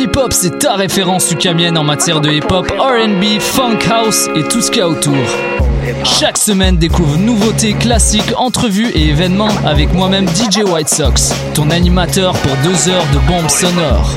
Polypop, c'est ta référence ukamienne en matière de hip-hop, RB, funk house et tout ce qu'il y a autour. Chaque semaine, découvre nouveautés, classiques, entrevues et événements avec moi-même DJ White Sox, ton animateur pour deux heures de bombes sonores.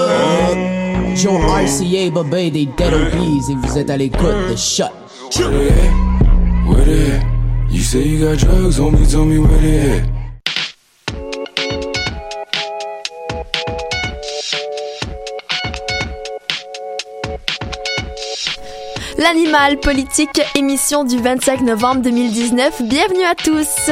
Joe RCA, des Dead Obies et vous êtes à l'écoute de Shot. Where they at? Where they at? You say you got drugs on me, tell me where they at. L'animal politique, émission du 25 novembre 2019. Bienvenue à tous.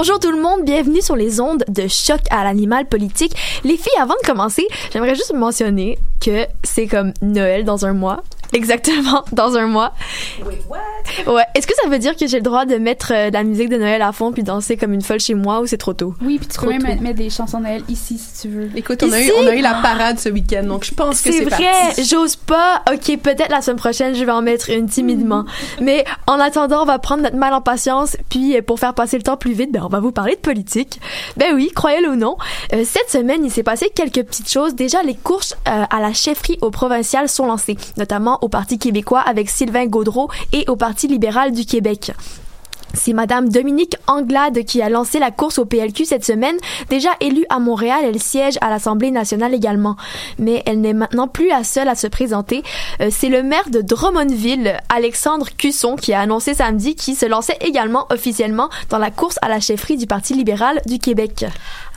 Bonjour tout le monde, bienvenue sur les ondes de choc à l'animal politique. Les filles, avant de commencer, j'aimerais juste mentionner que c'est comme Noël dans un mois. Exactement, dans un mois. Wait, what? Ouais. Est-ce que ça veut dire que j'ai le droit de mettre euh, de la musique de Noël à fond puis danser comme une folle chez moi ou c'est trop tôt? Oui, puis tu peux même mettre, des chansons de Noël ici si tu veux. Écoute, on a, eu, Ici? on a eu la parade ce week-end, donc je pense que C'est c'est vrai, j'ose pas. Ok, peut-être la semaine prochaine, je vais en mettre une timidement. Mm. Mais en attendant, on va prendre notre mal en patience. Puis euh, pour faire passer le temps plus vite, ben on va vous parler de politique. Ben oui, croyez-le ou non. euh, cette semaine, il s'est passé quelques petites choses. Déjà, les courses euh, à la chefferie au provincial sont lancées, notamment au Parti québécois avec Sylvain Gaudreau et au Parti libéral du Québec. C'est Madame Dominique Anglade qui a lancé la course au PLQ cette semaine. Déjà élue à Montréal, elle siège à l'Assemblée nationale également. Mais elle n'est maintenant plus la seule à se présenter. Euh, c'est le maire de Drummondville, Alexandre Cusson, qui a annoncé samedi qu'il se lançait également officiellement dans la course à la chefferie du Parti libéral du Québec.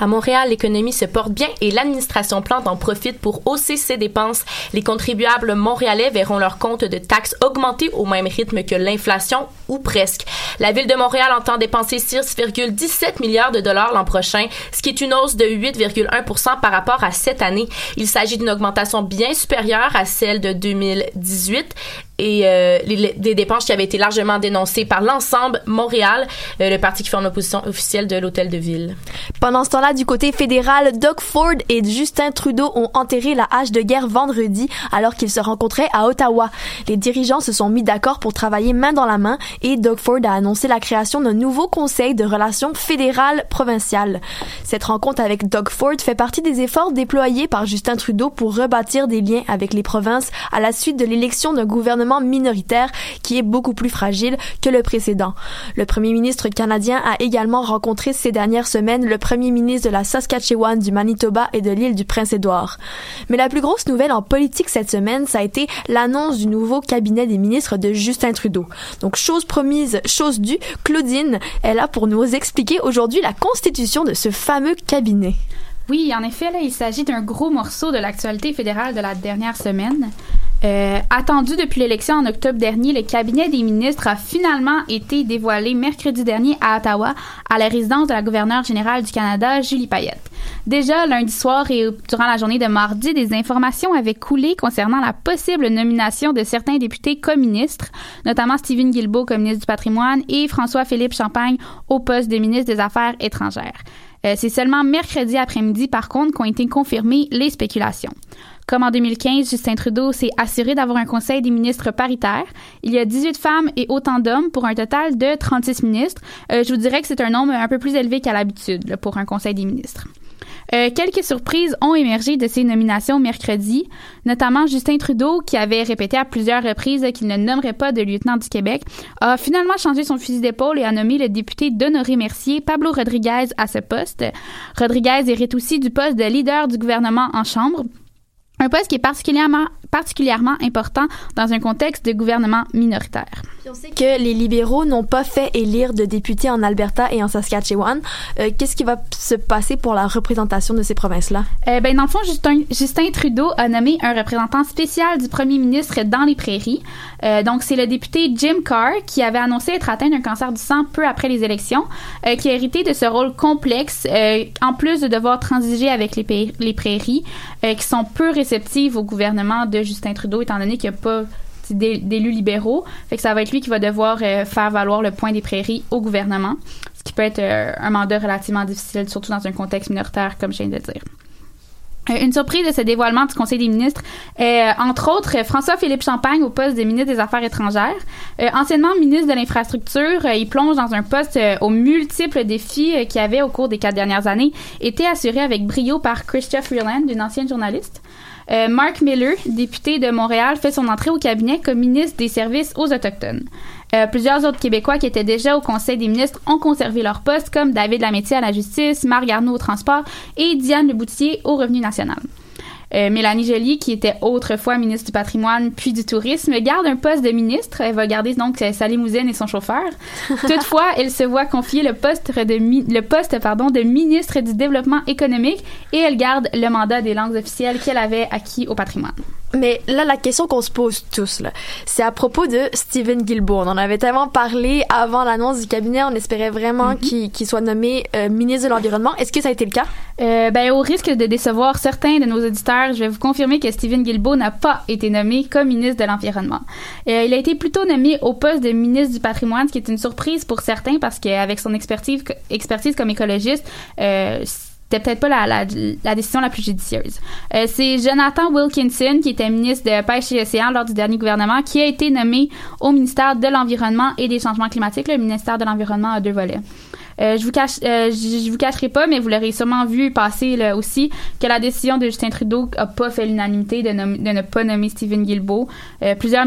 À Montréal, l'économie se porte bien et l'administration Plante en profite pour hausser ses dépenses. Les contribuables montréalais verront leur compte de taxes augmenter au même rythme que l'inflation ou presque. La ville de Montréal entend dépenser 6,17 milliards de dollars l'an prochain, ce qui est une hausse de 8,1% par rapport à cette année. Il s'agit d'une augmentation bien supérieure à celle de 2018 et euh, les, dépenses qui avaient été largement dénoncées par l'ensemble Montréal, euh, le parti qui forme l'opposition officielle de l'hôtel de ville. Pendant ce temps-là, du côté fédéral, Doug Ford et Justin Trudeau ont enterré la hache de guerre vendredi alors qu'ils se rencontraient à Ottawa. Les dirigeants se sont mis d'accord pour travailler main dans la main et Doug Ford a annoncé la création d'un nouveau conseil de relations fédérales provinciales. Cette rencontre avec Doug Ford fait partie des efforts déployés par Justin Trudeau pour rebâtir des liens avec les provinces à la suite de l'élection d'un gouvernement minoritaire qui est beaucoup plus fragile que le précédent. Le premier ministre canadien a également rencontré ces dernières semaines le premier ministre de la Saskatchewan, du Manitoba et de l'île du Prince-Édouard. Mais la plus grosse nouvelle en politique cette semaine, ça a été l'annonce du nouveau cabinet des ministres de Justin Trudeau. Donc, chose promise, chose due, Claudine est là pour nous expliquer aujourd'hui la constitution de ce fameux cabinet. Oui, en effet, là, il s'agit d'un gros morceau de l'actualité fédérale de la dernière semaine. Euh, attendu depuis l'élection en octobre dernier, le cabinet des ministres a finalement été dévoilé mercredi dernier à Ottawa, à la résidence de la gouverneure générale du Canada, Julie Payette. Déjà, lundi soir et durant la journée de mardi, des informations avaient coulé concernant la possible nomination de certains députés comme ministres, notamment Stephen Guilbeault comme ministre du patrimoine et François-Philippe Champagne au poste de ministre des Affaires étrangères. Euh, c'est seulement mercredi après-midi, par contre, qu'ont été confirmées les spéculations. Comme en 2015, Justin Trudeau s'est assuré d'avoir un conseil des ministres paritaire. Il y a 18 femmes et autant d'hommes pour un total de 36 ministres. Euh, je vous dirais que c'est un nombre un peu plus élevé qu'à l'habitude pour un conseil des ministres. Euh, quelques surprises ont émergé de ces nominations mercredi, notamment Justin Trudeau, qui avait répété à plusieurs reprises qu'il ne nommerait pas de lieutenant du Québec, a finalement changé son fusil d'épaule et a nommé le député d'Honoré Mercier, Pablo Rodriguez, à ce poste. Rodriguez hérite aussi du poste de leader du gouvernement en Chambre. Un poste qui est particulièrement, particulièrement important dans un contexte de gouvernement minoritaire. on sait que les libéraux n'ont pas fait élire de députés en Alberta et en Saskatchewan. Euh, Qu'est-ce qui va se passer pour la représentation de ces provinces-là? Euh, ben, dans le fond, Justin, Justin, Trudeau a nommé un représentant spécial du premier ministre dans les prairies. Euh, donc, c'est le député Jim Carr qui avait annoncé être atteint d'un cancer du sang peu après les élections, euh, qui a hérité de ce rôle complexe, en plus de devoir transiger avec les, les prairies, qui sont peu réceptives au gouvernement de Justin Trudeau, étant donné qu'il n'y a pas d'élus libéraux. Fait que ça va être lui qui va devoir euh, faire valoir le point des prairies au gouvernement, ce qui peut être euh, un mandat relativement difficile, surtout dans un contexte minoritaire, comme je viens de le dire. Euh, Une surprise de ce dévoilement du Conseil des ministres euh, entre autres, François-Philippe Champagne au poste de ministre des Affaires étrangères. Anciennement ministre de l'Infrastructure, il plonge dans un poste aux multiples défis euh, qui avait, au cours des quatre dernières années, été assuré avec brio par Christophe Freeland, une ancienne journaliste. Euh, Mark Miller, député de Montréal, fait son entrée au cabinet comme ministre des Services aux Autochtones. Euh, plusieurs autres Québécois qui étaient déjà au Conseil des ministres ont conservé leur poste, comme David Lamétier à la justice, Marc Garneau au transport et Diane Leboutier au revenu national. Euh, Mélanie Joly, qui était autrefois ministre du patrimoine puis du tourisme, garde un poste de ministre. Elle va garder donc sa limousine et son chauffeur. Toutefois, elle se voit confier le poste de, mi- le poste, pardon, de ministre du développement économique et elle garde le mandat des langues officielles qu'elle avait acquis au patrimoine. Mais là, la question qu'on se pose tous, là, c'est à propos de Stephen Guilbeault. On en avait tellement parlé avant l'annonce du cabinet. On espérait vraiment qu'il qu'il soit nommé euh, ministre de l'Environnement. Est-ce que ça a été le cas? Euh, ben, au risque de décevoir certains de nos auditeurs, je vais vous confirmer que Stephen Guilbeault n'a pas été nommé comme ministre de l'Environnement. Euh, il a été plutôt nommé au poste de ministre du patrimoine, ce qui est une surprise pour certains parce qu'avec son expertise, expertise comme écologiste, euh, c'était peut-être pas la, décision la plus judicieuse. Euh, c'est Jonathan Wilkinson, qui était ministre de Pêche et Océan lors du dernier gouvernement, qui a été nommé au ministère de l'Environnement et des Changements climatiques. Le ministère de l'Environnement a deux volets. Euh, je vous cache, euh, je, je vous cacherai pas, mais vous l'aurez sûrement vu passer là, aussi que la décision de Justin Trudeau a pas fait l'unanimité de, de, ne pas nommer Stephen Guilbeault. Euh, plusieurs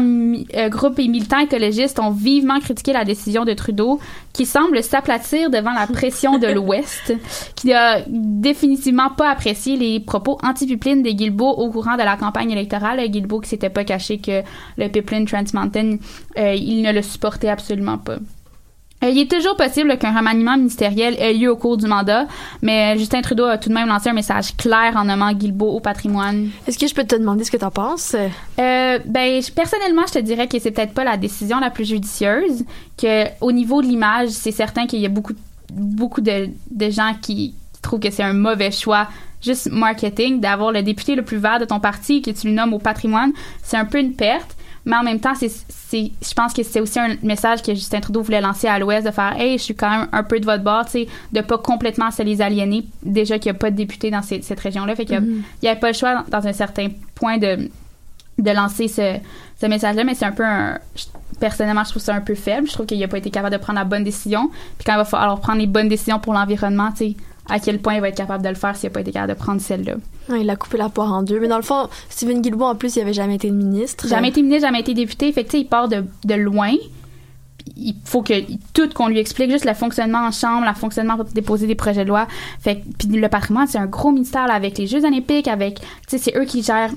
groupes et militants écologistes ont vivement critiqué la décision de Trudeau, qui semble s'aplatir devant la pression de l'Ouest, qui a définitivement pas apprécié les propos anti-pipeline de Guilbeault au courant de la campagne électorale. Guilbeault qui s'était pas caché que le pipeline Trans Mountain, il ne le supportait absolument pas. Euh, il est toujours possible qu'un remaniement ministériel ait lieu au cours du mandat, mais Justin Trudeau a tout de même lancé un message clair en nommant Guilbeault au patrimoine. Est-ce que je peux te demander ce que tu en penses? Euh, ben, personnellement, je te dirais que c'est peut-être pas la décision la plus judicieuse, que au niveau de l'image, c'est certain qu'il y a beaucoup, beaucoup de, de gens qui trouvent que c'est un mauvais choix juste marketing d'avoir le député le plus vert de ton parti que tu le nommes au patrimoine. C'est un peu une perte mais en même temps, c'est, c'est, je pense que c'est aussi un message que Justin Trudeau voulait lancer à l'Ouest de faire Hey, je suis quand même un peu de votre bord, tu sais, de pas complètement se les aliéner. Déjà qu'il n'y a pas de députés dans ces, cette région-là. Fait qu'il n'y mm-hmm. avait pas le choix, dans un certain point, de, de lancer ce, ce message-là, mais c'est un peu un. Personnellement, je trouve ça un peu faible. Je trouve qu'il n'a pas été capable de prendre la bonne décision. Puis quand il va falloir prendre les bonnes décisions pour l'environnement, tu sais, à quel point il va être capable de le faire s'il n'a pas été capable de prendre celle-là. Il a coupé la poire en deux. Mais dans le fond, Stephen Guilbeault, en plus, il avait jamais été ministre. Jamais été ministre, jamais été député. Fait que, il part de, de loin. Il faut que tout qu'on lui explique, juste le fonctionnement en chambre, le fonctionnement pour déposer des projets de loi. Fait puis le patrimoine, c'est un gros ministère là, avec les Jeux olympiques, avec, tu sais, c'est eux qui gèrent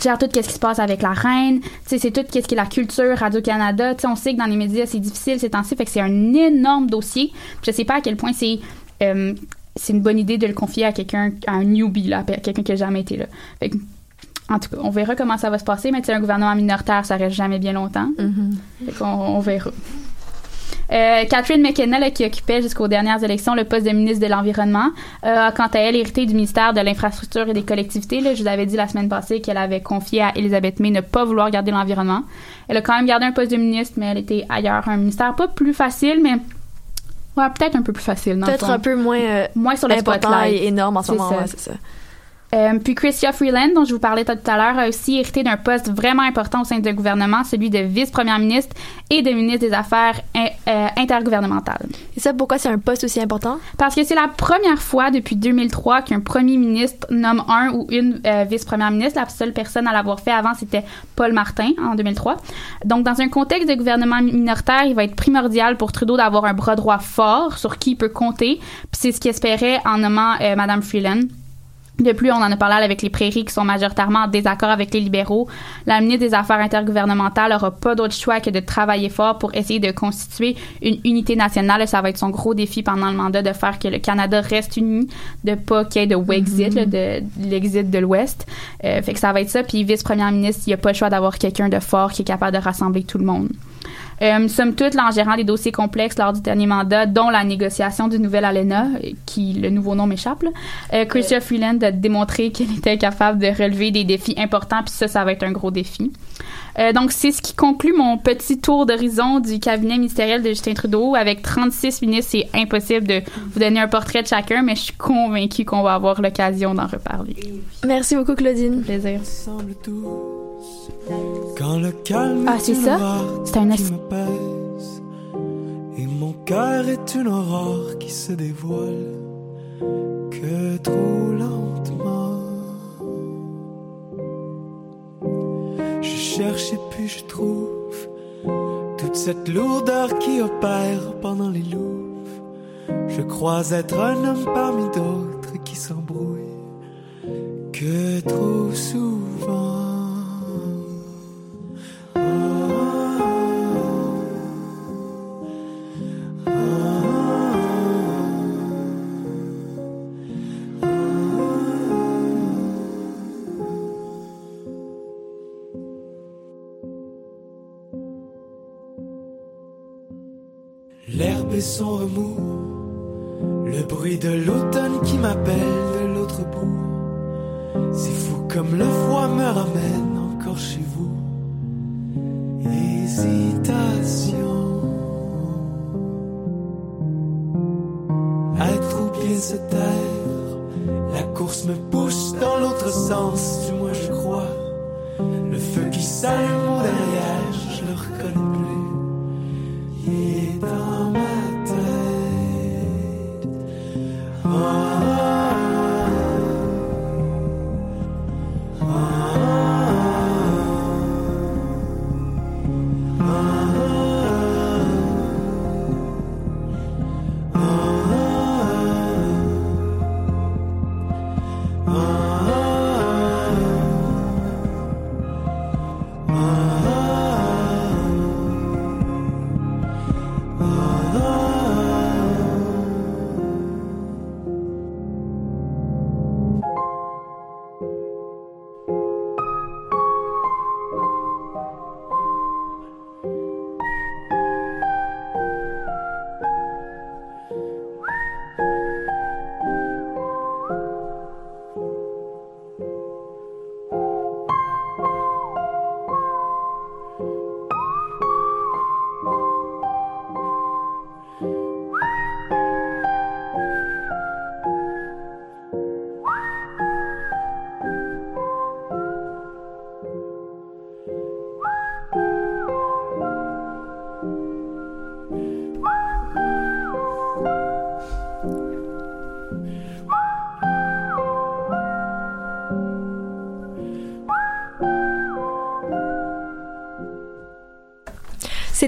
gère tout ce qui se passe avec la reine, tu sais c'est tout ce qui est la culture Radio Canada, tu sais on sait que dans les médias c'est difficile ces temps-ci, fait que c'est un énorme dossier. Je sais pas à quel point c'est euh, c'est une bonne idée de le confier à quelqu'un, à un newbie, là, à quelqu'un qui n'a jamais été là. Fait que, en tout cas, on verra comment ça va se passer, mais un gouvernement minoritaire, ça reste jamais bien longtemps. Fait qu'on on verra. Euh, Catherine McKenna, là, qui occupait jusqu'aux dernières élections le poste de ministre de l'Environnement, euh, a quant à elle hérité du ministère de l'Infrastructure et des Collectivités. Là, je vous avais dit la semaine passée qu'elle avait confié à Elisabeth May ne pas vouloir garder l'environnement. Elle a quand même gardé un poste de ministre, mais elle était ailleurs, un ministère pas plus facile, mais ouais, peut-être un peu plus facile. Peut-être un peu moins, euh, moins sur le spotlight. et énorme en ce moment. ouais, c'est ça. Euh, puis Chrystia Freeland, dont je vous parlais tout à l'heure, a aussi hérité d'un poste vraiment important au sein du gouvernement, celui de vice-première ministre et de ministre des Affaires in- euh, intergouvernementales. Et ça, pourquoi c'est un poste aussi important? Parce que c'est la première fois depuis 2003 qu'un premier ministre nomme un ou une euh, vice-première ministre. La seule personne à l'avoir fait avant, c'était Paul Martin en 2003. Donc, dans un contexte de gouvernement minoritaire, il va être primordial pour Trudeau d'avoir un bras droit fort sur qui il peut compter. Puis c'est ce qu'il espérait en nommant Madame Freeland. De plus, on en a parlé avec les prairies qui sont majoritairement en désaccord avec les libéraux. La ministre des Affaires intergouvernementales n'aura pas d'autre choix que de travailler fort pour essayer de constituer une unité nationale. Ça va être son gros défi pendant le mandat de faire que le Canada reste uni, de pas qu'il y ait de Wexit, de, de l'exit de l'Ouest. Euh, fait que ça va être ça. Puis vice-première ministre, il n'y a pas le choix d'avoir quelqu'un de fort qui est capable de rassembler tout le monde. Euh, somme toute, là, en gérant des dossiers complexes lors du dernier mandat, dont la négociation du nouvel ALENA, euh, qui le nouveau nom m'échappe, euh, Chrystia Freeland a démontré qu'elle était capable de relever des défis importants, puis ça, ça va être un gros défi. Euh, donc, c'est ce qui conclut mon petit tour d'horizon du cabinet ministériel de Justin Trudeau. Avec 36 ministres, c'est impossible de vous donner un portrait de chacun, mais je suis convaincue qu'on va avoir l'occasion d'en reparler. Merci beaucoup, Claudine. Plaisir. Quand le calme Ah, est c'est ça? aurore C'est un qui es- me pèse Et mon cœur est une aurore qui se dévoile Que trop lentement. Je cherche et puis je trouve Toute cette lourdeur qui opère pendant les louves Je crois être un homme parmi d'autres qui s'embrouille Que trop souvent et son remous, le bruit de l'automne qui m'appelle de l'autre bout. C'est fou comme le froid me ramène encore chez vous. Hésitation. Bien se taire, la course me pousse dans l'autre sens, du moins je crois. Le feu qui s'allume derrière, je le reconnais plus. Il est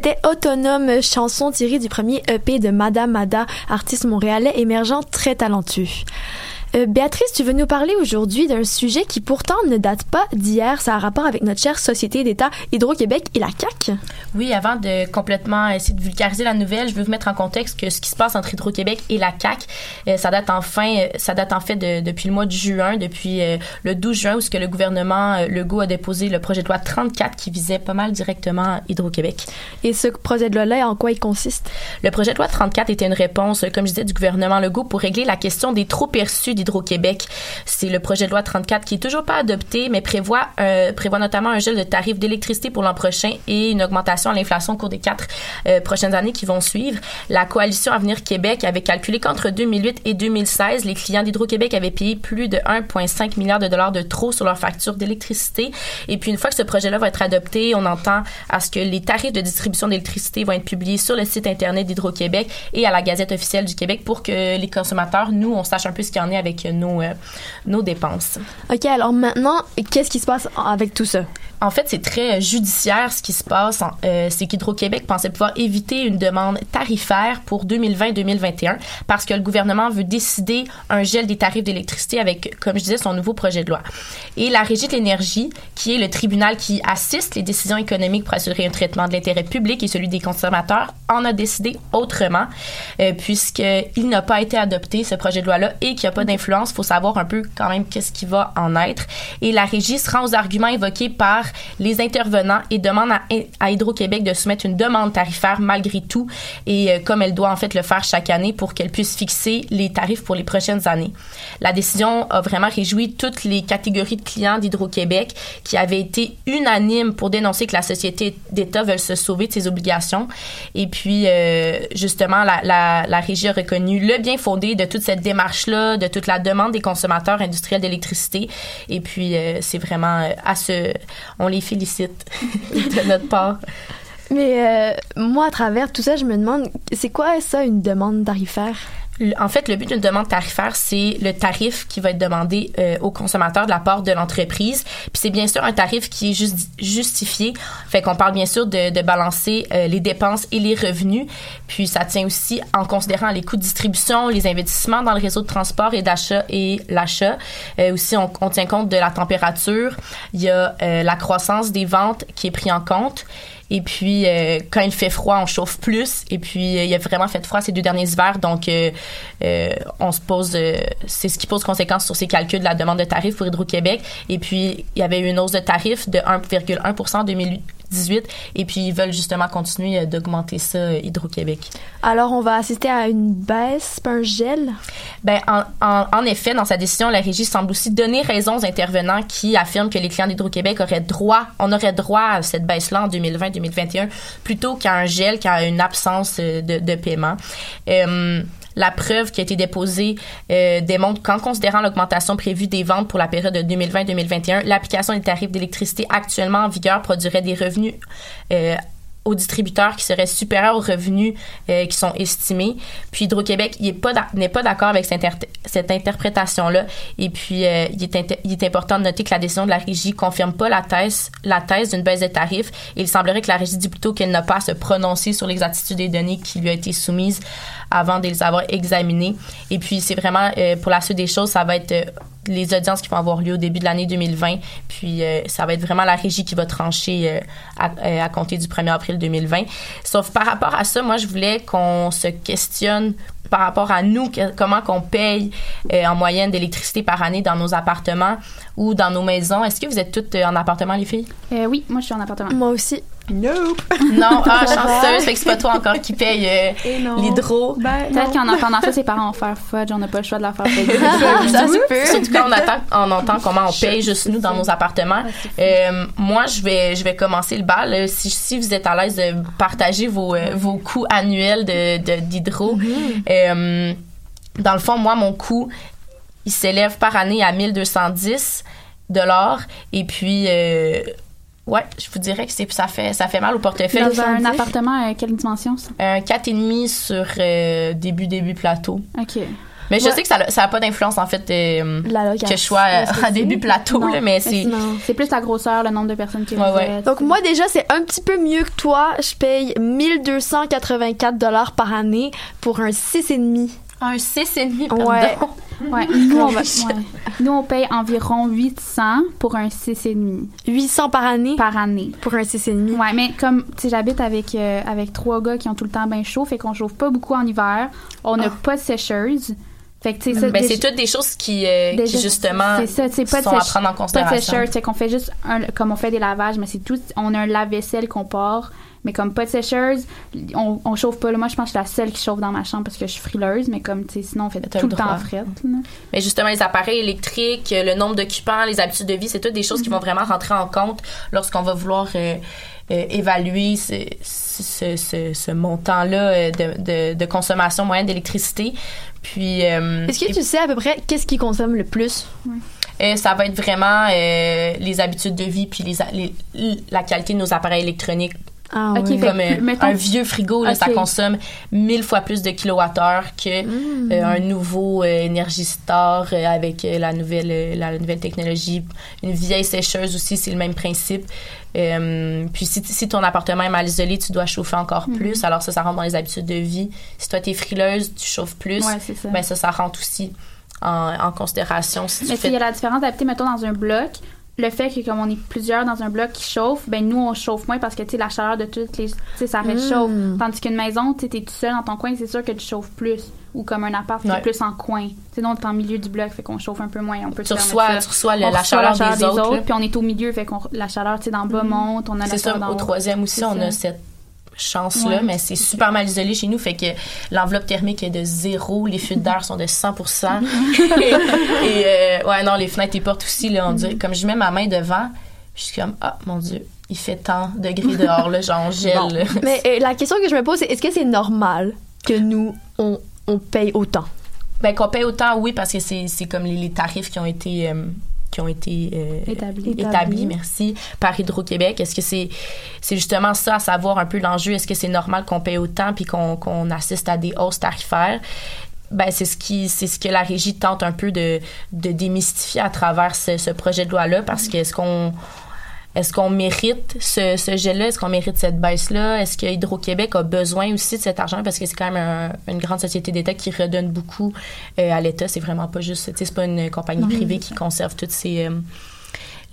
C'était Autonome, chanson tirée du premier EP de Madame Mada, artiste montréalais émergent très talentueux. Euh, Béatrice, tu veux nous parler aujourd'hui d'un sujet qui pourtant ne date pas d'hier. Ça a rapport avec notre chère Société d'État Hydro-Québec et la CAQ. Oui, avant de complètement essayer de vulgariser la nouvelle, je veux vous mettre en contexte que ce qui se passe entre Hydro-Québec et la CAQ, euh, ça date enfin, euh, ça date en fait de- depuis le mois de juin, depuis le 12 juin où ce que le gouvernement Legault a déposé le projet de loi 34 qui visait pas mal directement Hydro-Québec. Et ce projet de loi-là, en quoi il consiste? Le projet de loi 34 était une réponse, comme je disais, du gouvernement Legault pour régler la question des trop perçus d'Hydro-Québec. C'est le projet de loi 34 qui est toujours pas adopté, mais prévoit, euh, prévoit notamment un gel de tarifs d'électricité pour l'an prochain et une augmentation à l'inflation au cours des quatre euh, prochaines années qui vont suivre. La coalition Avenir Québec avait calculé qu'entre 2008 et 2016, les clients d'Hydro-Québec avaient payé plus de 1,5 milliard de dollars de trop sur leur facture d'électricité. Et puis, une fois que ce projet-là va être adopté, on entend à ce que les tarifs de distribution d'électricité vont être publiés sur le site Internet d'Hydro-Québec et à la Gazette officielle du Québec pour que les consommateurs, nous, on sache un peu ce qu'il y en est avec nos, euh, nos dépenses. OK, alors maintenant, qu'est-ce qui se passe avec tout ça? En fait, c'est très euh, judiciaire ce qui se passe. Euh, c'est qu'Hydro-Québec pensait pouvoir éviter une demande tarifaire pour 2020-2021 parce que le gouvernement veut décider un gel des tarifs d'électricité avec, comme je disais, son nouveau projet de loi. Et la Régie de l'énergie, qui est le tribunal qui assiste les décisions économiques pour assurer un traitement de l'intérêt public et celui des consommateurs, en a décidé autrement euh, puisqu'il n'a pas été adopté, ce projet de loi-là, et qu'il n'y a pas d'influence. Il faut savoir un peu quand même qu'est-ce qui va en être. Et la Régie se rend aux arguments évoqués par les intervenants et demande à, Hydro-Québec de soumettre une demande tarifaire malgré tout et euh, comme elle doit en fait le faire chaque année pour qu'elle puisse fixer les tarifs pour les prochaines années. La décision a vraiment réjoui toutes les catégories de clients d'Hydro-Québec qui avaient été unanimes pour dénoncer que la société d'État veut se sauver de ses obligations. Et puis, euh, justement, la, la, la Régie a reconnu le bien fondé de toute cette démarche-là, de toute la demande des consommateurs industriels d'électricité. Et puis, euh, c'est vraiment à ce... On les félicite de notre part. Mais euh, moi, à travers tout ça, je me demande, c'est quoi ça, une demande tarifaire? En fait, le but d'une demande tarifaire, c'est le tarif qui va être demandé euh, aux consommateurs de la part de l'entreprise. Puis c'est bien sûr un tarif qui est juste justifié. Fait qu'on parle bien sûr de, de balancer euh, les dépenses et les revenus. Puis ça tient aussi en considérant les coûts de distribution, les investissements dans le réseau de transport et d'achat et l'achat. Euh, aussi, on, on tient compte de la température. Il y a euh, la croissance des ventes qui est pris en compte. Et puis, euh, quand il fait froid, on chauffe plus. Et puis, euh, il a vraiment fait froid ces deux derniers hivers. Donc, euh, on se pose... c'est ce qui pose conséquence sur ces calculs de la demande de tarifs pour Hydro-Québec. Et puis, il y avait eu une hausse de tarifs de 1,1% en 2018. Et puis, ils veulent justement continuer euh, d'augmenter ça, euh, Hydro-Québec. Alors, on va assister à une baisse, pas un gel? Ben, en, en, en effet, dans sa décision, la régie semble aussi donner raison aux intervenants qui affirment que les clients d'Hydro-Québec auraient droit, on aurait droit à cette baisse-là en 2020-2021 plutôt qu'à un gel, qu'à une absence euh, de, de paiement. Euh, la preuve qui a été déposée euh, démontre qu'en considérant l'augmentation prévue des ventes pour la période de 2020-2021, l'application des tarifs d'électricité actuellement en vigueur produirait des revenus euh, aux distributeurs qui seraient supérieurs aux revenus euh, qui sont estimés. Puis Hydro-Québec n'est pas d'accord avec cette, inter- cette interprétation-là. Et puis, euh, il, est important de noter que la décision de la Régie confirme pas la thèse, d'une baisse de tarifs. Il semblerait que la Régie dit plutôt qu'elle n'a pas à se prononcer sur l'exactitude des données qui lui a été soumises avant de les avoir examinées. Et puis, c'est vraiment, euh, pour la suite des choses, ça va être... les audiences qui vont avoir lieu au début de l'année 2020. Puis euh, ça va être vraiment la régie qui va trancher euh, à, euh, à compter du 1er avril 2020. Sauf par rapport à ça, moi, je voulais qu'on se questionne par rapport à nous, que- comment qu'on paye euh, en moyenne d'électricité par année dans nos appartements ou dans nos maisons. Est-ce que vous êtes toutes euh, en appartement, les filles? Euh, oui, moi, je suis en appartement. Moi aussi. Nope. Non, ah, chanceuse, fait que c'est pas toi encore qui paye euh, l'hydro. Peut-être qu'en entendant ça, ses parents vont faire fudge, on n'a pas le choix de la faire payer. ça se peut. Surtout quand on, attend, on entend comment on paye juste nous dans nos appartements. Euh, moi, je vais, je vais commencer le bal. Euh, Si, si vous êtes à l'aise de partager vos, euh, vos coûts annuels de, de- d'hydro, euh, dans le fond, moi, mon coût, il s'élève par année à 1210 dollars. Et puis, euh, ouais, je vous dirais que c'est, ça, fait, ça fait mal au portefeuille. Dans un appartement, euh, quelle dimension, ça? Un 4,5 sur euh, début, début plateau. OK. Mais je Ouais. sais que ça n'a pas d'influence, en fait, euh, que je sois euh, à début c'est? plateau, Non. là, mais c'est... C'est plus la grosseur, le nombre de personnes qui Ouais, ouais. Donc moi déjà c'est un petit peu mieux que toi. Je paye 1284 dollars par année pour un 6,5. Un 6,5 pardon. Ouais. Ouais, nous, on va- ouais. Nous, on paye environ 800 pour un 6,5. 800 par année? Par année. Pour un 6,5. Ouais, mais comme, tu sais, j'habite avec, euh, avec trois gars qui ont tout le temps bien chaud, fait qu'on chauffe pas beaucoup en hiver. On n'a pas de sécheuse. Fait que, tu sais, ça, Ben, c'est toutes des choses qui, euh, qui justement, c'est ça, sais, pas de sont à sèche- prendre en Pas de considération. sécheuse, c'est qu'on fait juste un, comme on fait des lavages, mais c'est tout, on a un lave-vaisselle qu'on part, mais comme pas de sécheuse, on, on chauffe pas. là. Moi, je pense que je suis la seule qui chauffe dans ma chambre parce que je suis frileuse, mais comme, tu sais, sinon, on fait tout le le temps frette. Mais justement, les appareils électriques, le nombre d'occupants, les habitudes de vie, c'est toutes des choses qui Mhm. vont vraiment rentrer en compte lorsqu'on va vouloir euh, euh, évaluer ce, ce, ce, ce montant-là euh, de, de, de consommation moyenne d'électricité. Puis, euh, Est-ce que tu sais à peu près qu'est-ce qui consomme le plus? euh, ça va être vraiment euh, les habitudes de vie puis les, a- les- la qualité de nos appareils électroniques. Ah, Comme euh, mettons- un vieux frigo, là, ça consomme mille fois plus de kilowattheures que Mm. euh, un nouveau euh, Energy Star euh, avec euh, la nouvelle euh, la nouvelle technologie. Une vieille sécheuse aussi, c'est le même principe. Euh, puis si, si ton appartement est mal isolé, tu dois chauffer encore Mhm. plus. Alors ça, ça rentre dans les habitudes de vie. Si toi t'es frileuse, tu chauffes plus. Ouais, c'est ça. Ben ça, ça rentre aussi en, en considération. Si tu Mais fais il y a la différence d'habiter, mettons, dans un bloc. Le fait que, comme on est plusieurs dans un bloc qui chauffe, ben nous, on chauffe moins parce que, tu sais, la chaleur de toutes les. Ça réchauffe. Mm. Tandis qu'une maison, tu t'es tout seul dans ton coin, c'est sûr que tu chauffes plus. Ou comme un appart Ouais. plus en coin. Tu sais, est en milieu du bloc, fait qu'on chauffe un peu moins. On peut Tu reçois- ça. tu reçois le- On la chaleur des autres. Puis on est au milieu, fait qu'on la chaleur, tu sais, dans le bas monte, on a la ça, au haut. troisième aussi, on ça. a cette chance-là, Ouais. mais c'est super mal isolé chez nous, fait que l'enveloppe thermique est de zéro, les fuites d'air sont de 100 et, et, euh, ouais, non, les fenêtres et portes aussi, là, on dirait, comme je mets ma main devant, je suis comme, ah, mon Dieu, il fait tant degrés dehors, là, genre, gèle. Bon. là. Mais euh, la question que je me pose, c'est est-ce que c'est normal que nous, on, on paye autant? Ben, qu'on paye autant, oui, parce que c'est c'est comme les, les tarifs qui ont été... euh, qui ont été euh, Établis. établis, merci, par Hydro-Québec. Est-ce que c'est c'est justement ça, à savoir un peu l'enjeu? Est-ce que c'est normal qu'on paye autant puis qu'on assiste à des hausses tarifaires? Ben, c'est ce qui c'est ce que la régie tente un peu de, de démystifier à travers ce, ce projet de loi-là parce que est-ce qu'on est-ce qu'on mérite ce, ce jet-là? Est-ce qu'on mérite cette baisse-là? Est-ce que Hydro-Québec a besoin aussi de cet argent? Parce que c'est quand même un- une grande société d'État qui redonne beaucoup euh, à l'État. C'est vraiment pas juste, tu sais, c'est pas une compagnie Non. privée qui conserve toutes ces, euh,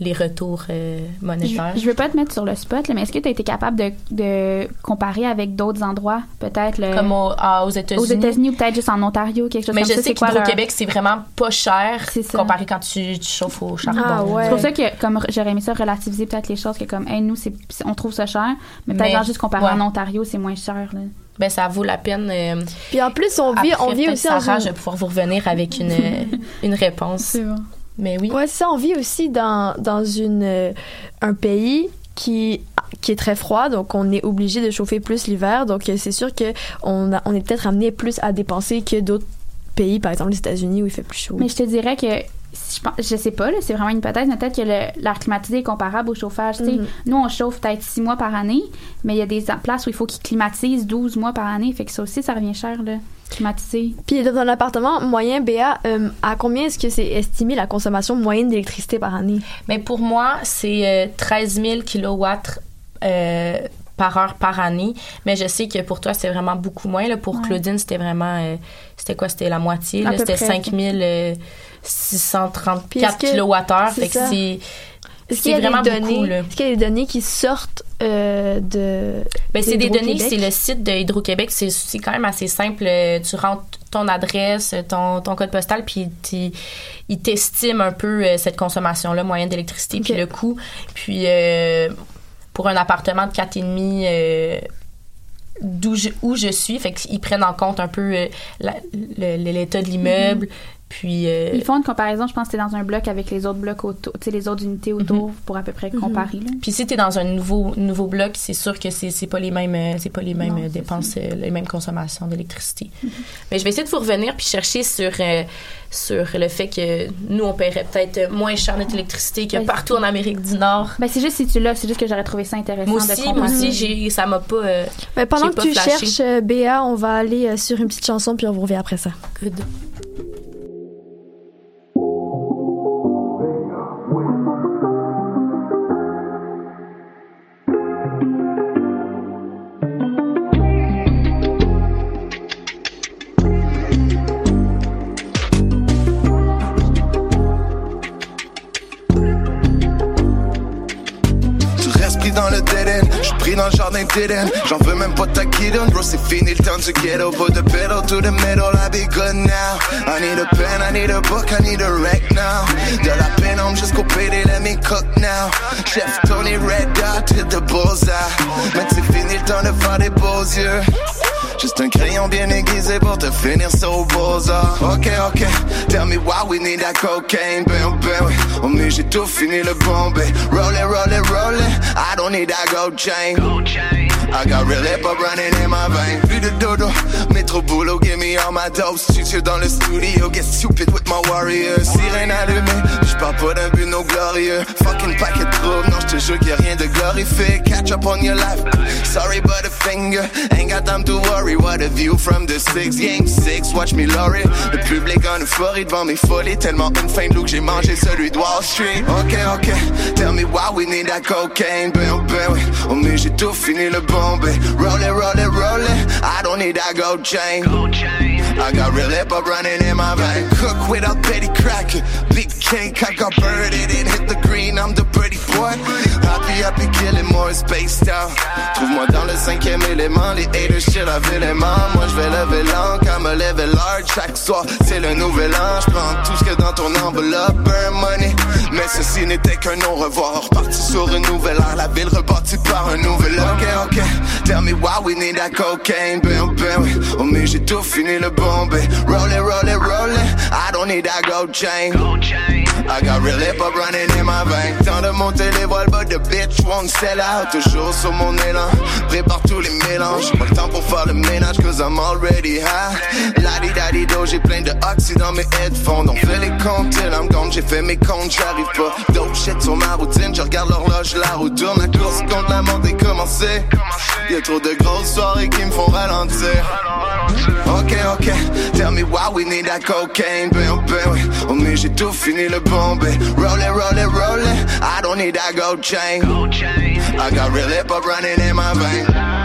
les retours euh, monétaires. Je, je veux pas te mettre sur le spot, là, mais est-ce que tu as été capable de, de comparer avec d'autres endroits, peut-être le- Comme au- ah, aux États-Unis. Aux États-unis ou peut-être juste en Ontario, quelque chose Mais comme je ça. sais c'est quoi leur- qu'Hydro-Québec, c'est vraiment pas cher ça. comparé quand tu, tu chauffes au charbon. Ah C'est pour ça que comme j'aurais aimé ça relativiser peut-être les choses que comme hey, nous c'est c'est- on trouve ça cher, mais peut-être Mais, juste comparé ouais. en Ontario c'est moins cher là. Ben, ça vaut la peine. euh, Puis en plus, on vit, après, on vit aussi Sarah, une- je vais pouvoir vous revenir avec une, une réponse. Mais oui. Ouais, ça, on vit aussi dans, dans une, euh, un pays qui, qui est très froid, donc on est obligé de chauffer plus l'hiver. Donc euh, c'est sûr que on, a- on est peut-être amené plus à dépenser que d'autres pays, par exemple les États-Unis où il fait plus chaud. Mais je te dirais que je, pense, je sais pas, c'est vraiment une hypothèse, mais peut-être que l'air climatisé est comparable au chauffage. Mhm. Nous, on chauffe peut-être 6 mois par année, mais il y a des places où il faut qu'ils climatisent 12 mois par année. Fait que ça aussi, ça revient cher, là, climatiser. Puis dans un appartement moyen, BA, euh, à combien est-ce que c'est estimé la consommation moyenne d'électricité par année? Mais pour moi, c'est euh, 13 000 kilowatts euh, par heure par année. Mais je sais que pour toi, c'est vraiment beaucoup moins. Là. Pour Ouais. Claudine, c'était vraiment... euh, c'était quoi? C'était la moitié. C'était près. 5 euh, 634 Puis est-ce que- kilowattheures. c'est Fait que ça? c'est... Est-ce qu'il y C'est a vraiment des beaucoup, est-ce qu'il y a des données qui sortent euh, de Ben, c'est des données, c'est le site de Hydro-Québec. C'est, quand même assez simple. Euh, Tu rentres ton adresse, ton, ton code postal, puis t'y- il t'estime un peu euh, cette consommation-là moyenne d'électricité, puis le coût. Puis euh, pour un appartement de 4,5 euh, d'où je, où je suis, fait qu'ils prennent en compte un peu euh, l'état de l'immeuble. Puis euh, Ils font une comparaison, je pense que c'est dans un bloc avec les autres blocs autour, tu sais, les autres unités autour pour à peu près comparer. Puis si tu es dans un nouveau nouveau bloc, c'est sûr que c'est c'est pas les mêmes euh, c'est pas les mêmes Non, euh, dépenses, les mêmes consommations d'électricité. Mais je vais essayer de vous revenir puis chercher sur euh, sur le fait que nous on paierait peut-être moins cher notre électricité que Ben, partout en Amérique du Nord. Ben, c'est juste si tu l'as, c'est juste que j'aurais trouvé ça intéressant Moi de aussi, comparer. moi aussi, j'ai ça m'a pas euh, Ben, pendant que pas tu flashé. cherches, euh, Béa, on va aller euh, sur une petite chanson puis on vous revient après ça. Good. J'en veux même pas ta kidon. Bro, c'est fini le temps du ghetto. Put the pedal to the middle, I be good now. I need a pen, I need a book, I need a rec now. De la peine, jusqu'au PD, let me cook now. Chef Tony Red Dot, hit the bullseye. Mais c'est fini le temps de faire des beaux yeux. Juste un crayon bien aiguisé pour te finir so beaux-arts. Ok, ok, tell me why we need that cocaine. Ben, ben, oui. Oh, mais j'ai tout fini le bombé. Roll it, roll it, roll it. I don't need that gold chain. I got real hip hop running in my veins. Plus de dodo, mais trop boulot, give me all my dope. Studio dans le studio, get stupid with my warriors. Sirène allumée, j'parle pas d'un but no glorieux. Fucking paquet de troubles, non j'te jure qu'il a rien de glorifié. Catch up on your life. Sorry but a finger, ain't got time to worry. What a view from the six, game six, watch me lorry. Le public en euphorie devant mes folies, tellement une fin de que j'ai mangé celui de Wall Street. Ok, ok, tell me why we need that cocaine. Ben, ben, oui. Oh, mais j'ai tout fini le bombé. Roll it, roll it, roll. I don't need that gold chain. I got real hip hop running in my veins. Cook with a petty cracker. Big cake, I got birded and hit the green. I'm the pretty boy. Out. Trouve-moi dans le cinquième élément. Les haters shit, la ville Moi, je vais lever l'an, quand me lever large. Chaque soir, c'est le nouvel an. Je prends tout ce que dans ton enveloppe, burn money. Mais ceci n'était qu'un au-revoir. Reparti sur une nouvelle ère. La ville repartie par un nouvel Ok, ok. Tell me why we need that cocaine. Oh, mais j'ai tout fini le bombé. Roll it, roll it, roll it. I don't need that gold chain. I got real hip hop running in my veins. Temps de monter les voiles, but the bitch won't sell out. Toujours sur mon élan. Prépare tous les mélanges. Pas le temps pour faire le ménage, cause I'm already high. La di da di do, j'ai plein de oxy dans mes headphones. On fait les comptes till I'm gone. J'ai fait mes comptes, j'arrive pas. Dope shit sur ma routine. Je regarde l'horloge, la roue tourne. La course contre la montre est commencée. Y'a trop de grosses soirées qui me font ralentir. Ok, ok, tell me why we need that cocaine, oui. Oh, mais j'ai tout fini le bombé. Roll it, roll it, roll. I don't need that gold chain. I got real hip hop running in my veins.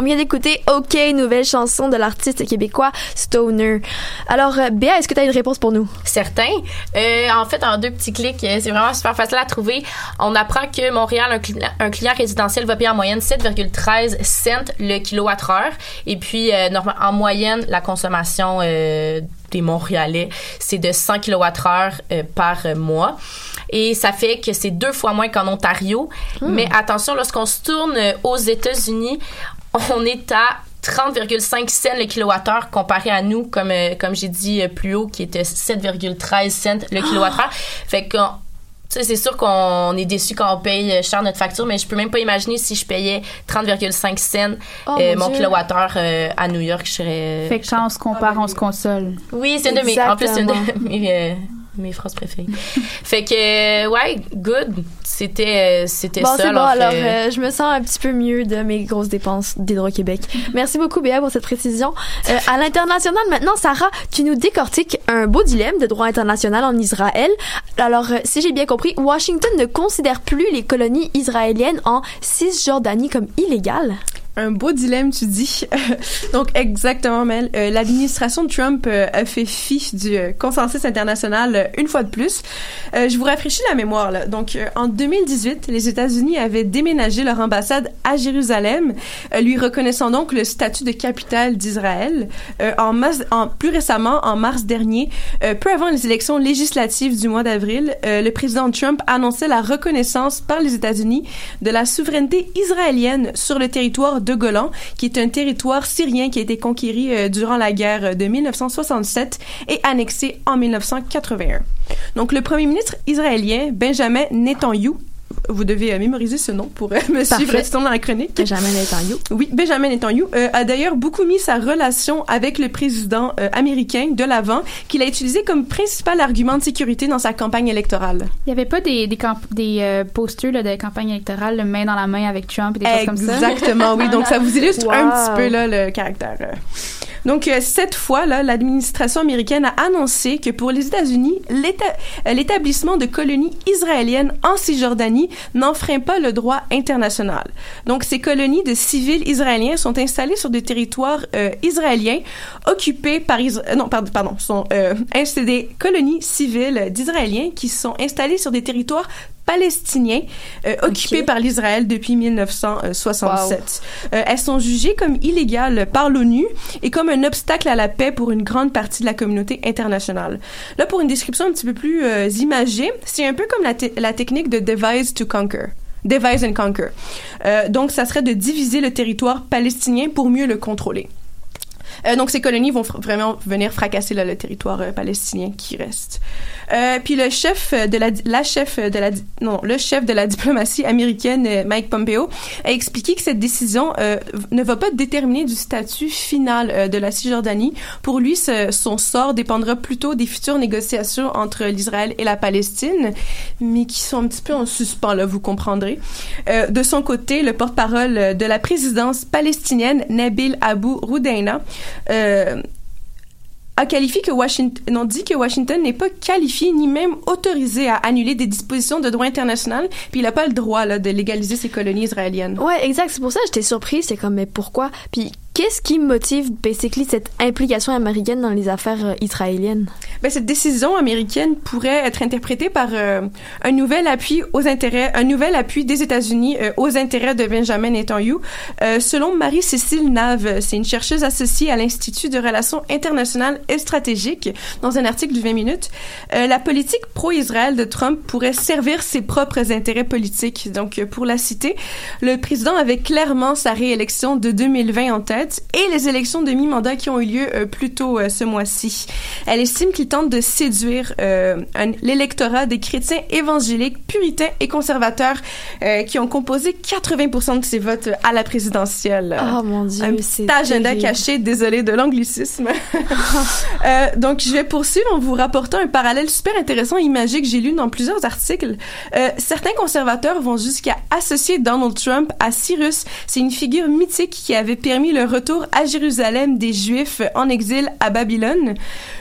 On vient d'écouter OK, nouvelle chanson de l'artiste québécois Stoner. Alors, euh, Béa, est-ce que tu as une réponse pour nous? Certain. Euh, en fait, en deux petits clics, euh, c'est vraiment super facile à trouver. On apprend que Montréal, un, cli- un client résidentiel va payer en moyenne 7,13 cents le kilowattheure. Et puis, euh, en moyenne, la consommation euh, des Montréalais, c'est de 100 kilowattheures euh, par mois. Et ça fait que c'est deux fois moins qu'en Ontario. Mais attention, lorsqu'on se tourne aux États-Unis, on est à 30,5 cents le kilowattheure comparé à nous, comme, euh, comme j'ai dit euh, plus haut, qui était 7,13 cents le kilowattheure. Fait que tu sais, c'est sûr qu'on est déçu quand on paye euh, cher notre facture, mais je peux même pas imaginer si je payais 30,5 cents Oh, euh, mon mon Dieu. kilowattheure euh, à New York. Je serais. Fait que quand on se compare, on se console. Oui, c'est une de mes. En plus, c'est une de mes, euh, mes phrases préférées. fait que, euh, ouais, good. C'était, euh, c'était Bon, ça. bon, alors euh, euh, je me sens un petit peu mieux de mes grosses dépenses d'Hydro-Québec. Merci beaucoup, Béa, pour cette précision. Euh, à l'international, maintenant, Sarah, tu nous décortiques un beau dilemme de droit international en Israël. Alors, euh, si j'ai bien compris, Washington ne considère plus les colonies israéliennes en Cisjordanie comme illégales. Un beau dilemme, tu dis. Donc, exactement, Mel. Euh, L'administration de Trump euh, a fait fi du euh, consensus international une fois de plus. Je vous rafraîchis la mémoire, là. Donc, en 2018, les États-Unis avaient déménagé leur ambassade à Jérusalem, lui reconnaissant donc le statut de capitale d'Israël. En, plus récemment, en mars dernier, peu avant les élections législatives du mois d'avril, le président Trump annonçait la reconnaissance par les États-Unis de la souveraineté israélienne sur le territoire de Golan, qui est un territoire syrien qui a été conquéri euh, durant la guerre de 1967 et annexé en 1981. Donc le premier ministre israélien Benjamin Netanyahu vous devez euh, mémoriser ce nom pour euh, me suivre dans la chronique. Benjamin Netanyahu. Oui, Benjamin Netanyahu euh, a d'ailleurs beaucoup mis sa relation avec le président américain de l'avant, qu'il a utilisé comme principal argument de sécurité dans sa campagne électorale. Il n'y avait pas des, des, des posters là, de campagne électorale, le main dans la main avec Trump et des choses comme ça? Exactement, oui. Donc, ça vous illustre Wow. un petit peu là, le caractère Donc euh, cette fois là, l'administration américaine a annoncé que pour les États-Unis, euh, l'établissement de colonies israéliennes en Cisjordanie n'enfreint pas le droit international. Donc ces colonies de civils israéliens sont installées sur des territoires euh, israéliens occupés par Isra- non pardon, pardon sont des colonies civiles d'Israéliens qui sont installées sur des territoires palestiniens euh, occupés par l'Israël depuis 1967. Euh, elles sont jugées comme illégales par l'ONU et comme un obstacle à la paix pour une grande partie de la communauté internationale. Là, pour une description un petit peu plus euh, imagée, c'est un peu comme la, te- la technique de divide to conquer. Divide and conquer. Euh, donc, ça serait de diviser le territoire palestinien pour mieux le contrôler. Euh, donc ces colonies vont vraiment venir fracasser le territoire euh, palestinien qui reste. Euh, puis le chef de la, la chef de la, non, le chef de la diplomatie américaine, Mike Pompeo, a expliqué que cette décision ne va pas déterminer du statut final de la Cisjordanie. Pour lui, son sort dépendra plutôt des futures négociations entre l'Israël et la Palestine, mais qui sont un petit peu en suspens là, vous comprendrez. De son côté, le porte-parole de la présidence palestinienne, Nabil Abu Roudaina, euh, a qualifié que Washington, dit que Washington n'est pas qualifié ni même autorisé à annuler des dispositions de droit international, puis il n'a pas le droit là, de légaliser ces colonies israéliennes. Ouais, exact. C'est pour ça que j'étais surprise. C'est comme, mais pourquoi? Puis, qu'est-ce qui motive, basically, cette implication américaine dans les affaires euh, israéliennes? Ben, cette décision américaine pourrait être interprétée par euh, un nouvel appui aux intérêts, un nouvel appui des États-Unis euh, aux intérêts de Benjamin Netanyahu. Selon Marie-Cécile Nave, c'est une chercheuse associée à l'Institut de relations internationales et stratégiques, dans un article du 20 minutes, la politique pro-Israël de Trump pourrait servir ses propres intérêts politiques. Donc, pour la citer, le président avait clairement sa réélection de 2020 en tête et les élections de mi-mandat qui ont eu lieu euh, plus tôt euh, ce mois-ci. Elle estime qu'il tente de séduire euh, l'électorat des chrétiens évangéliques, puritains et conservateurs euh, qui ont composé 80% de ses votes à la présidentielle. Oh mon Dieu, un petit agenda terrible. caché, désolé de l'anglicisme. Euh, donc, je vais poursuivre en vous rapportant un parallèle super intéressant et imagé que j'ai lu dans plusieurs articles. Euh, certains conservateurs vont jusqu'à associer Donald Trump à Cyrus. C'est une figure mythique qui avait permis le retour à Jérusalem des Juifs en exil à Babylone.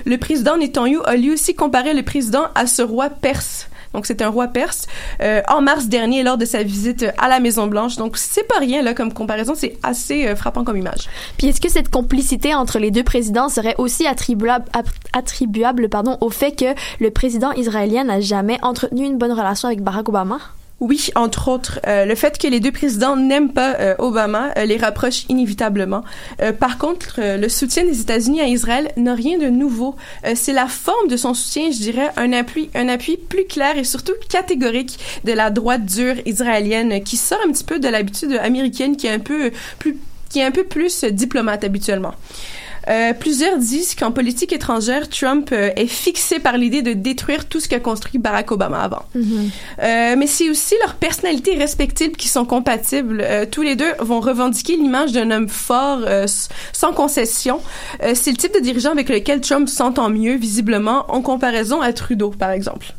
Le président Netanyahu a lui aussi comparé le président à ce roi perse. Donc c'est un roi perse euh, en mars dernier lors de sa visite à la Maison Blanche. Donc c'est pas rien là comme comparaison, c'est assez euh, frappant comme image. Puis est-ce que cette complicité entre les deux présidents serait aussi attribuable, au fait que le président israélien n'a jamais entretenu une bonne relation avec Barack Obama? Oui, entre autres, euh, le fait que les deux présidents n'aiment pas euh, Obama euh, les rapproche inévitablement. Euh, par contre, euh, le soutien des États-Unis à Israël n'a rien de nouveau. Euh, c'est la forme de son soutien, je dirais, un appui, un appui plus clair et surtout catégorique de la droite dure israélienne qui sort un petit peu de l'habitude américaine qui est un peu plus qui est un peu plus diplomate habituellement. Euh, plusieurs disent qu'en politique étrangère, Trump euh, est fixé par l'idée de détruire tout ce qu'a construit Barack Obama avant. Euh, mais c'est aussi leurs personnalités respectives qui sont compatibles. Euh, tous les deux vont revendiquer l'image d'un homme fort, euh, sans concession. Euh, c'est le type de dirigeant avec lequel Trump s'entend mieux, visiblement, en comparaison à Trudeau, par exemple.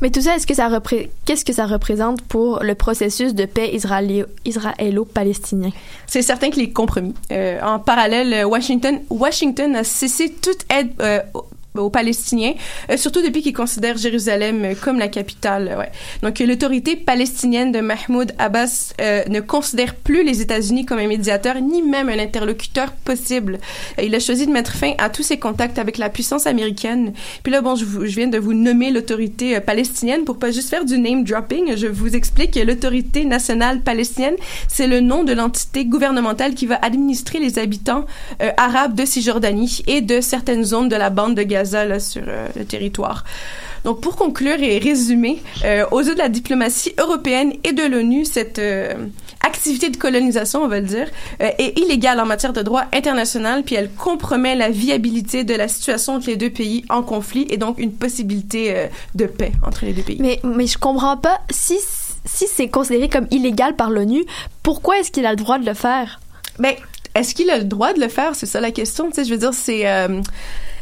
Mais tout ça, qu'est-ce que ça représente pour le processus de paix israélo-palestinien? C'est certain que les compromis. Euh, en parallèle, euh, Washington, Washington a cessé toute aide euh, aux- aux Palestiniens, euh, surtout depuis qu'ils considèrent Jérusalem euh, comme la capitale. euh, Ouais. Donc, euh, l'autorité palestinienne de Mahmoud Abbas euh, ne considère plus les États-Unis comme un médiateur ni même un interlocuteur possible. Euh, il a choisi de mettre fin à tous ses contacts avec la puissance américaine. Puis là, bon, je, vous- je viens de vous nommer l'autorité euh, palestinienne pour pas juste faire du name dropping. Je vous explique que l'autorité nationale palestinienne, c'est le nom de l'entité gouvernementale qui va administrer les habitants euh, arabes de Cisjordanie et de certaines zones de la bande de Gaza là, sur euh, le territoire. Donc, pour conclure et résumer, euh, aux yeux de la diplomatie européenne et de l'ONU, cette euh, activité de colonisation, on va le dire, euh, est illégale en matière de droit international, puis elle compromet la viabilité de la situation entre les deux pays en conflit et donc une possibilité de paix entre les deux pays. Mais, mais je comprends pas, si, si c'est considéré comme illégal par l'ONU, pourquoi est-ce qu'il a le droit de le faire? Ben, est-ce qu'il a le droit de le faire? C'est ça la question. Tu sais, je veux dire, c'est... euh,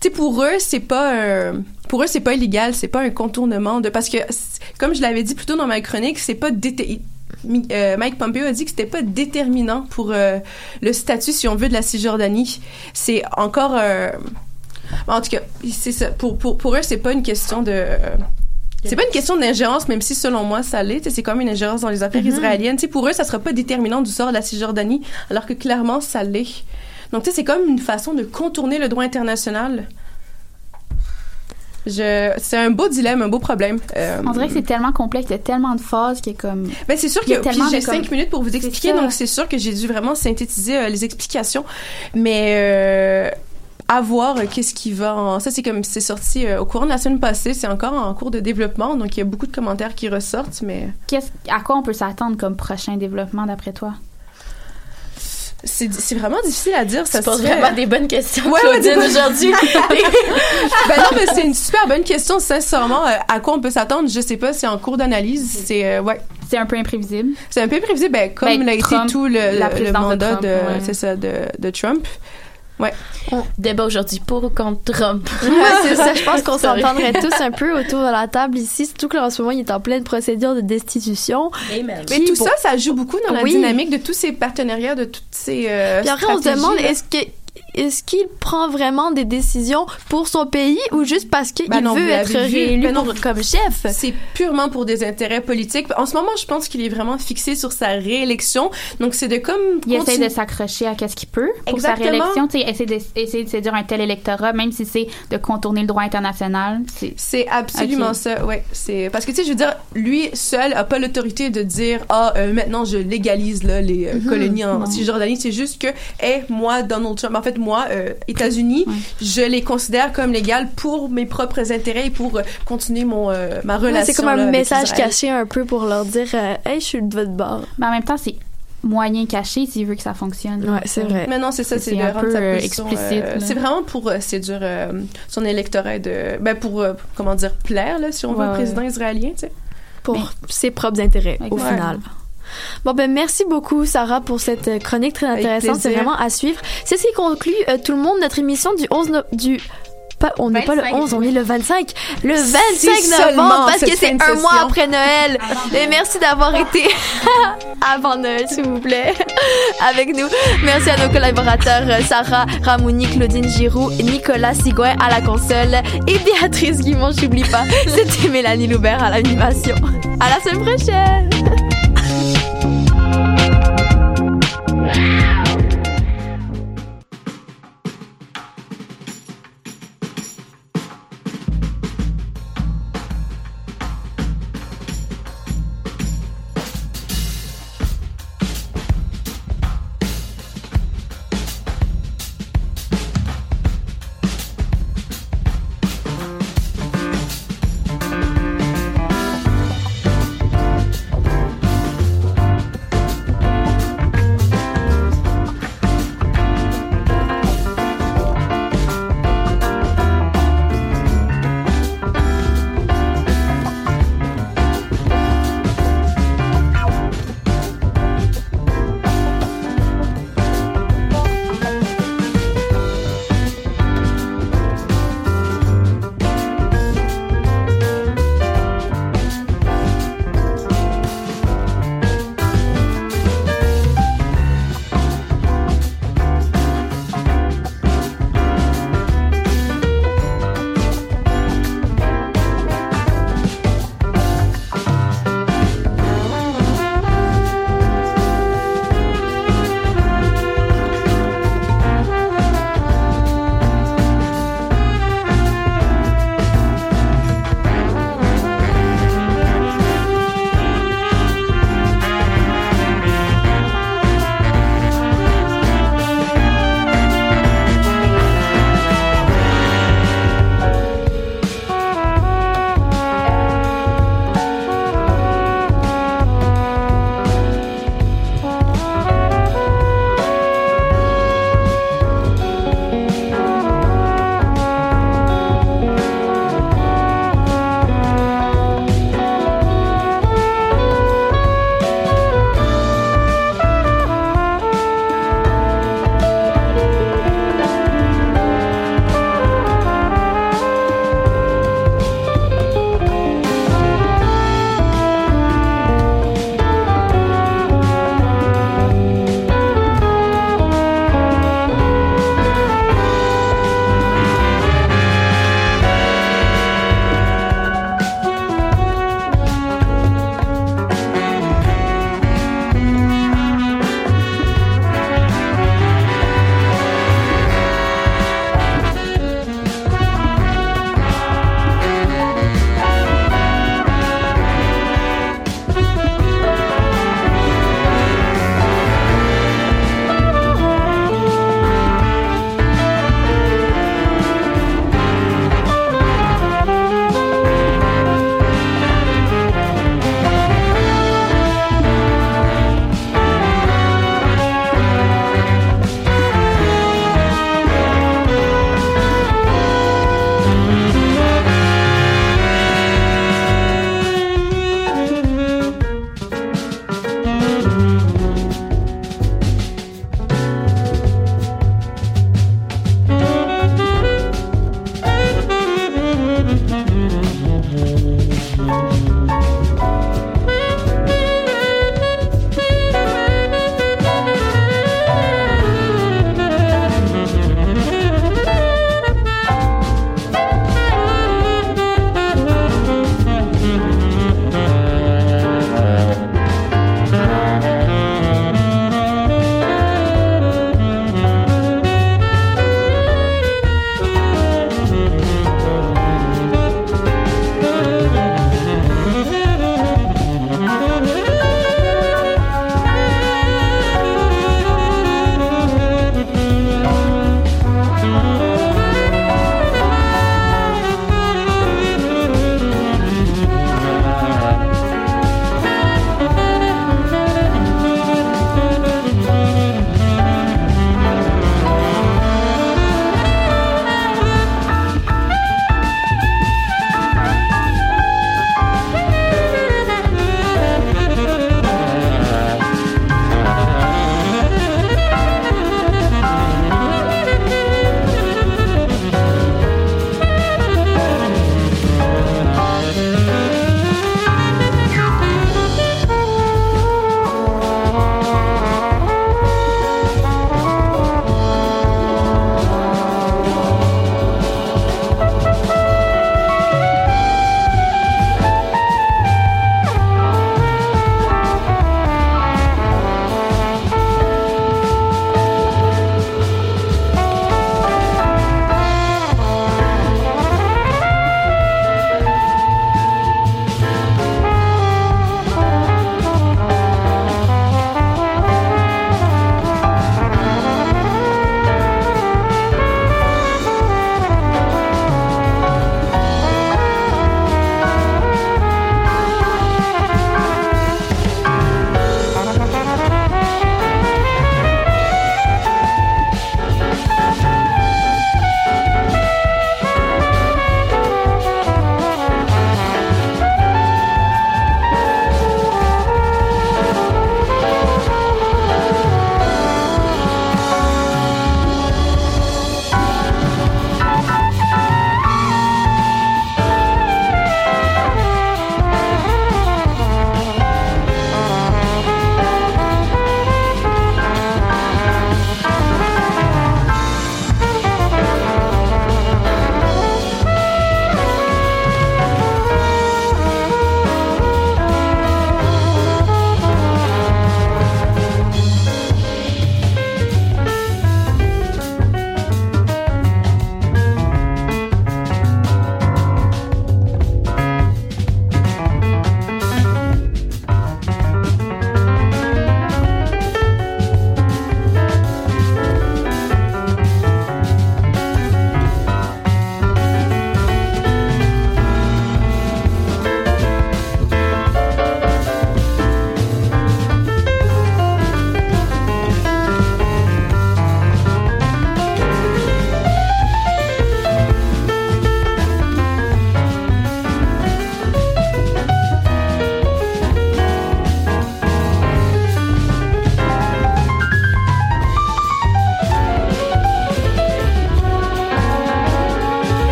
tu sais, pour eux, c'est pas un- pour eux, c'est pas illégal, c'est pas un contournement de parce que comme je l'avais dit plus tôt dans ma chronique, c'est pas euh, Mike Pompeo a dit que c'était pas déterminant pour euh, le statut, si on veut, de la Cisjordanie. C'est encore euh, en tout cas, c'est ça. Pour, pour, pour eux, c'est pas une question de. c'est pas une question d'ingérence, même si selon moi ça l'est. C'est comme une ingérence dans les affaires Mhm. israéliennes. Pour eux, ça sera pas déterminant du sort de la Cisjordanie, alors que clairement ça l'est. Donc, tu sais, c'est comme une façon de contourner le droit international. Je... C'est un beau dilemme, un beau problème. Euh, On dirait que c'est tellement complexe, il y a tellement de phases qui est comme. ben, c'est sûr que j'ai comme- cinq minutes pour vous expliquer, donc c'est sûr que j'ai dû vraiment synthétiser euh, les explications. Mais euh, à voir euh, qu'est-ce qui va en... Ça, c'est comme c'est sorti au courant de la semaine passée, c'est encore en cours de développement, donc il y a beaucoup de commentaires qui ressortent, mais à quoi on peut s'attendre comme prochain développement d'après toi? C'est vraiment difficile à dire. Ça Tu poses serait- vraiment des bonnes questions, Ouais, Claudine, bonnes- aujourd'hui. ben non, mais c'est une super bonne question, sincèrement. Euh, à quoi on peut s'attendre? Je sais pas, c'est en cours d'analyse. C'est, euh, ouais. C'est un peu imprévisible. C'est un peu imprévisible, ben, comme Ben, l'a été tout le, de mandat Trump, de, ouais. c'est ça, de, de Trump. Ouais. Débat aujourd'hui pour ou contre Trump? Ouais, c'est ça. Je pense qu'on s'entendrait tous un peu autour de la table ici, surtout que là, en ce moment, il est en pleine procédure de destitution. Amen. Mais tout ça, ça joue beaucoup dans la Oui. dynamique de tous ces partenariats, de toutes ces. euh, Puis après, on se demande, est-ce que est-ce qu'il prend vraiment des décisions pour son pays ou juste parce qu'il Ben veut être réélu Ben pour- comme chef? C'est purement pour des intérêts politiques. En ce moment, je pense qu'il est vraiment fixé sur sa réélection. Donc, c'est de comme. Il essaie continuer- de s'accrocher à qu'est-ce qu'il peut pour Exactement. sa réélection. Essayer de, essayer de séduire un tel électorat, même si c'est de contourner le droit international. C'est absolument ça, ouais. C'est parce que tu sais, je veux dire, lui seul a pas l'autorité de dire ah euh, maintenant je légalise là les euh, Mhm. colonies en Non. Cisjordanie. C'est juste que, hey, moi Donald Trump, en fait moi euh, États-Unis, je les considère comme légales pour mes propres intérêts et pour euh, continuer mon euh, ma Ouais, relation. c'est comme un message caché un peu pour leur dire euh, Hey, je suis de votre bord. Mais en même temps, c'est moyen caché s'il veut que ça fonctionne. Ouais, c'est vrai. Mais non, c'est ça, c'est de un rendre peu euh, explicite. euh, c'est vraiment pour euh, séduire euh, son électorat de ben pour euh, comment dire plaire là si on veut Ouais, ouais. président israélien, tu sais. Pour ses propres intérêts, au Ouais. final. Bon, ben, merci beaucoup, Sarah, pour cette euh, chronique très intéressante. C'est vraiment à suivre. C'est ce qui conclut euh, tout le monde notre émission du 11 no- du pas, on n'est pas le 25, 11, on est le 25. Le 25 Si novembre, parce que c'est un mois après Noël. Et merci d'avoir été avant Noël, s'il vous plaît, avec nous. Merci à nos collaborateurs euh, Sarah Ramouni, Claudine Giroux, Nicolas Sigouin à la console et Béatrice Guimont, j'oublie pas. C'était Mélanie Loubert à l'animation. À la semaine prochaine! Música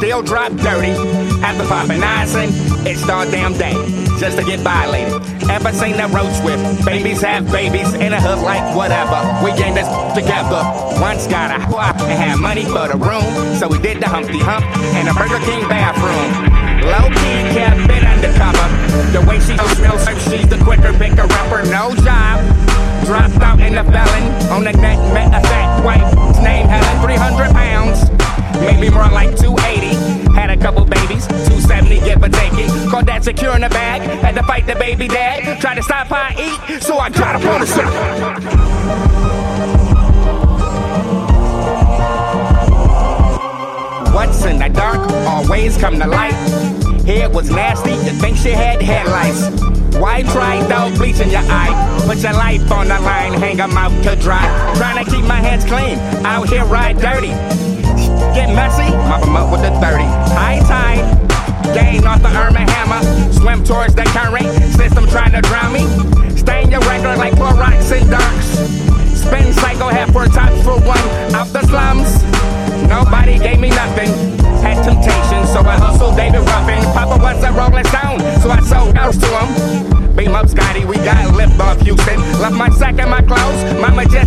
still drop dirty. After popping ice and it's all damn day just to get violated. Ever seen that road swift? Babies have babies in a hood like whatever. We gang this together. Once got a and had money for the room, so we did the Humpty Hump in a Burger King bathroom. Low key kept it undercover. The way she smells, she's the quicker picker upper. No job. Dropped out in the felon on the net, met a fat white name Helen, 300 pounds, maybe more like 280. Had a couple babies, 270 give or take it. Called that secure in the bag, had to fight the baby dad. Tried to stop how I eat, so I got up on the. What's in the dark always come to light. Hair was nasty, you think she had headlights. Why try though bleach in your eye? Put your life on the line, hang 'em out to dry. Trying to keep my hands clean, out here ride dirty. Get messy, mop 'em up with the 30. High tide, gain off the Irma hammer. Swim towards the current, system trying to drown me. Stain your record like Clorox and Darks. Spin cycle, half for top for one. Out the slums, nobody gave me nothing. Had temptation, so I hustled David Ruffin. Papa was a Rolling Stone, so I sold house to him. Beam up, Scotty, we got lift off Houston. Left my sack and my clothes, mama just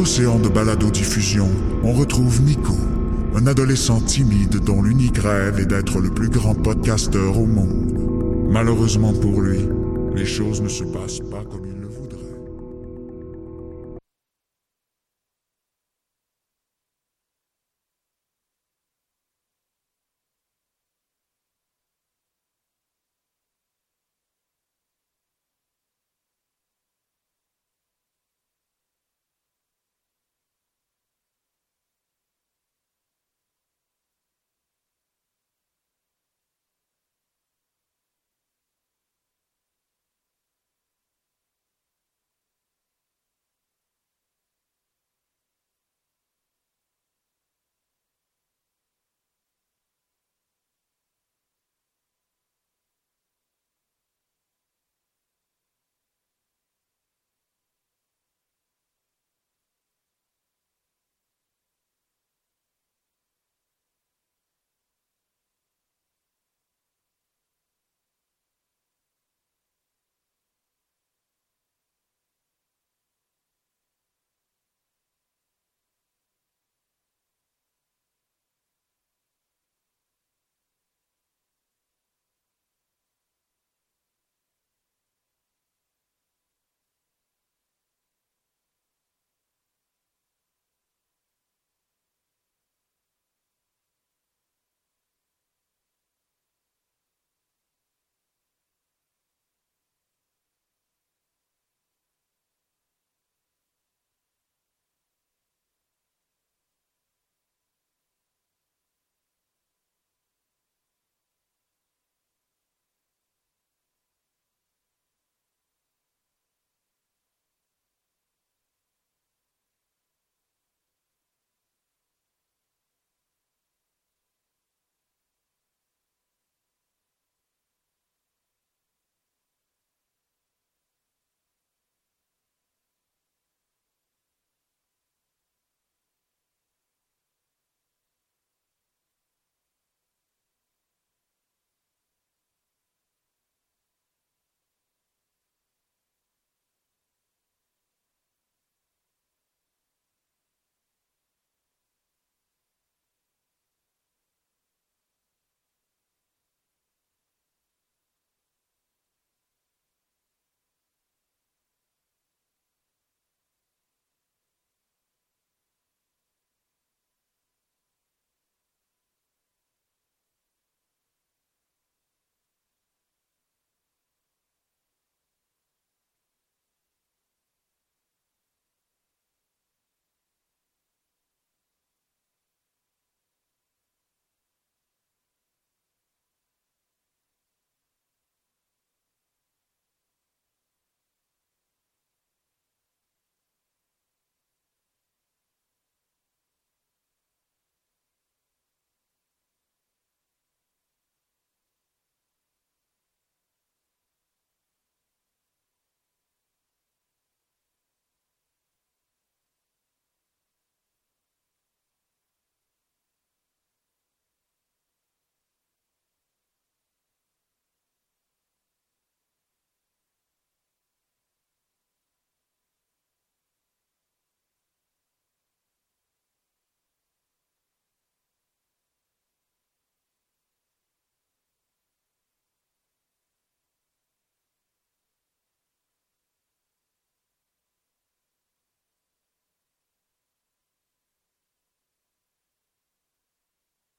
cet océan de balado-diffusion, on retrouve Nico, un adolescent timide dont l'unique rêve est d'être le plus grand podcasteur au monde. Malheureusement pour lui, les choses ne se passent pas comme